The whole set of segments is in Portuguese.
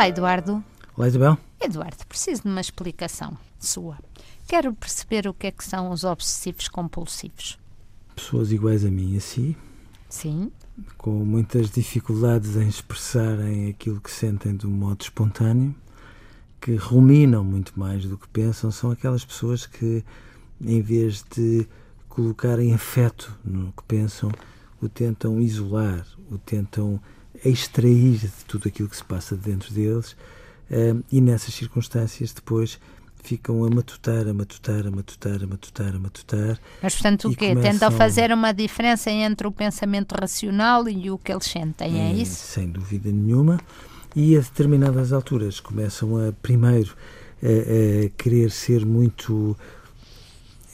Olá, Eduardo. Olá, Isabel. Eduardo, preciso de uma explicação sua. Quero perceber o que é que são os obsessivos compulsivos. Pessoas iguais a mim e a si, Sim, com muitas dificuldades em expressarem aquilo que sentem de um modo espontâneo, que ruminam muito mais do que pensam, são aquelas pessoas que, em vez de colocarem afeto no que pensam, o tentam isolar, o tentam extrair de tudo aquilo que se passa dentro deles eh, e nessas circunstâncias depois ficam a matutar, a matutar, a matutar, a matutar, a matutar. mas portanto o quê? começam- Tentam fazer uma diferença entre o pensamento racional e o que eles sentem, é Eh, isso? Sem dúvida nenhuma. E a determinadas alturas começam a, primeiro, a, a querer ser muito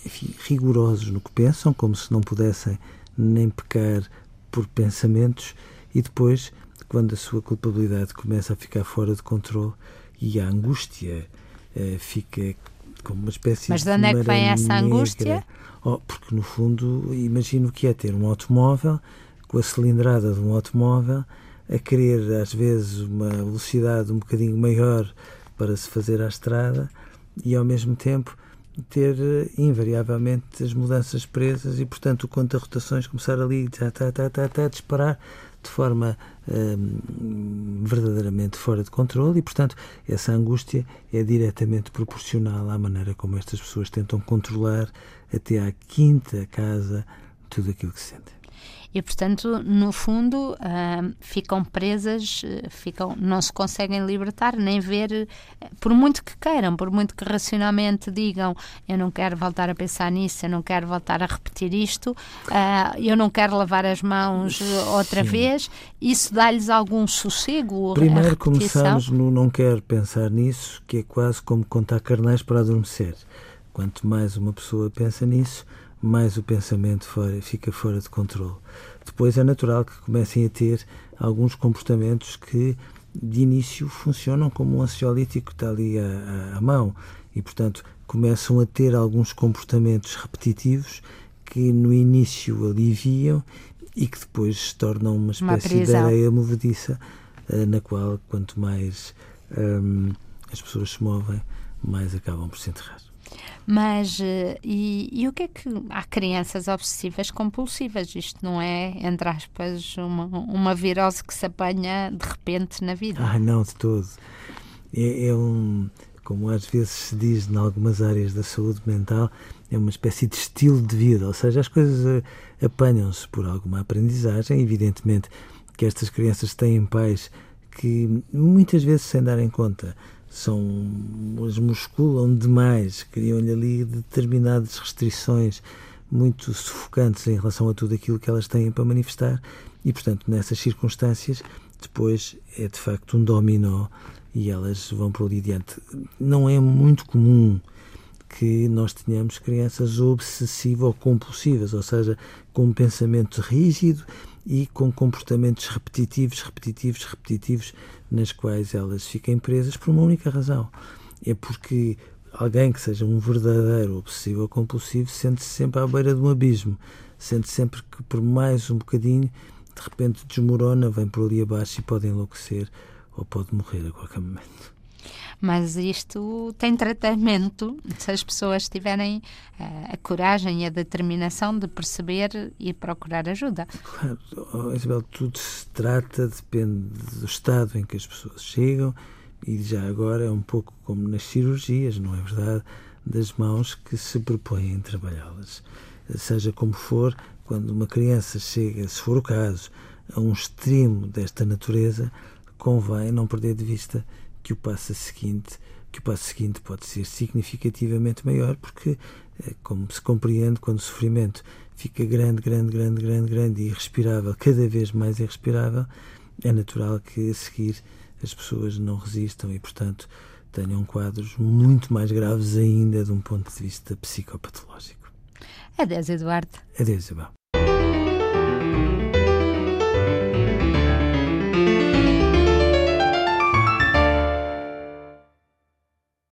enfim, rigorosos no que pensam, como se não pudessem nem pecar por pensamentos, e depois, quando a sua culpabilidade começa a ficar fora de controle e a angústia eh, fica como uma espécie Mas de onde é que vem essa negra. angústia? Oh, porque, no fundo, imagino o que é ter um automóvel com a cilindrada de um automóvel a querer, às vezes, uma velocidade um bocadinho maior para se fazer à estrada e, ao mesmo tempo, ter eh, invariavelmente as mudanças presas e, portanto, o conta rotações começar ali tá, tá, tá, tá, tá, a disparar de forma hum, verdadeiramente fora de controle e, portanto, essa angústia é diretamente proporcional à maneira como estas pessoas tentam controlar até à quinta casa tudo aquilo que sentem. E portanto, no fundo, ah, ficam presas, eh, ficam, não se conseguem libertar, nem ver, eh, por muito que queiram, por muito que racionalmente digam, eu não quero voltar a pensar nisso, eu não quero voltar a repetir isto, ah, eu não quero lavar as mãos outra Sim. vez, isso dá-lhes algum sossego? Primeiro começamos no não quero pensar nisso, que é quase como contar carnais para adormecer. Quanto mais uma pessoa pensa nisso, mais o pensamento fora- fica fora de controle. Depois é natural que comecem a ter alguns comportamentos que de início funcionam como um ansiolítico que está ali à, à- mão e, portanto, começam a ter alguns comportamentos repetitivos que no início aliviam e que depois se tornam uma Uma espécie de prisão. areia movediça eh, na qual quanto mais hum, as pessoas se movem, mais acabam por se enterrar. Mas, eh, e, e o que é que. Há crianças obsessivas compulsivas, isto não é, entre aspas, uma, uma virose que se apanha de repente na vida. Ah, não, de todo. É, é um, como às vezes se diz em algumas áreas da saúde mental, é uma espécie de estilo de vida, ou seja, as coisas eh, apanham-se por alguma aprendizagem. Evidentemente que estas crianças têm pais que muitas vezes, sem darem conta, são, as musculam demais, criam-lhe ali determinadas restrições muito sufocantes em relação a tudo aquilo que elas têm para manifestar e, portanto, nessas circunstâncias, depois é de facto um dominó e elas vão por ali adiante. Não é muito comum que nós tenhamos crianças obsessivas ou compulsivas, ou seja, com um pensamento rígido e com comportamentos repetitivos, repetitivos, repetitivos, nas quais elas fiquem presas por uma única razão. É porque alguém que seja um verdadeiro obsessivo ou compulsivo sente-se sempre à beira de um abismo, sente sempre que por mais um bocadinho, de repente desmorona, vem por ali abaixo e pode enlouquecer ou pode morrer a qualquer momento. Mas isto tem tratamento se as pessoas tiverem eh, a coragem e a determinação de perceber e procurar ajuda. Claro, oh, Isabel, tudo se trata, depende do estado em que as pessoas chegam e já agora é um pouco como nas cirurgias, não é verdade? Das mãos que se propõem trabalhá-las. Seja como for, quando uma criança chega, se for o caso, a um extremo desta natureza, convém não perder de vista que o passo seguinte que o passo seguinte pode ser significativamente maior porque eh, como se compreende quando o sofrimento fica grande, grande, grande, grande, grande e irrespirável, cada vez mais irrespirável, é natural que a seguir as pessoas não resistam e, portanto, tenham quadros muito mais graves ainda de um ponto de vista psicopatológico. Adeus, Eduardo. Adeus, Isabel.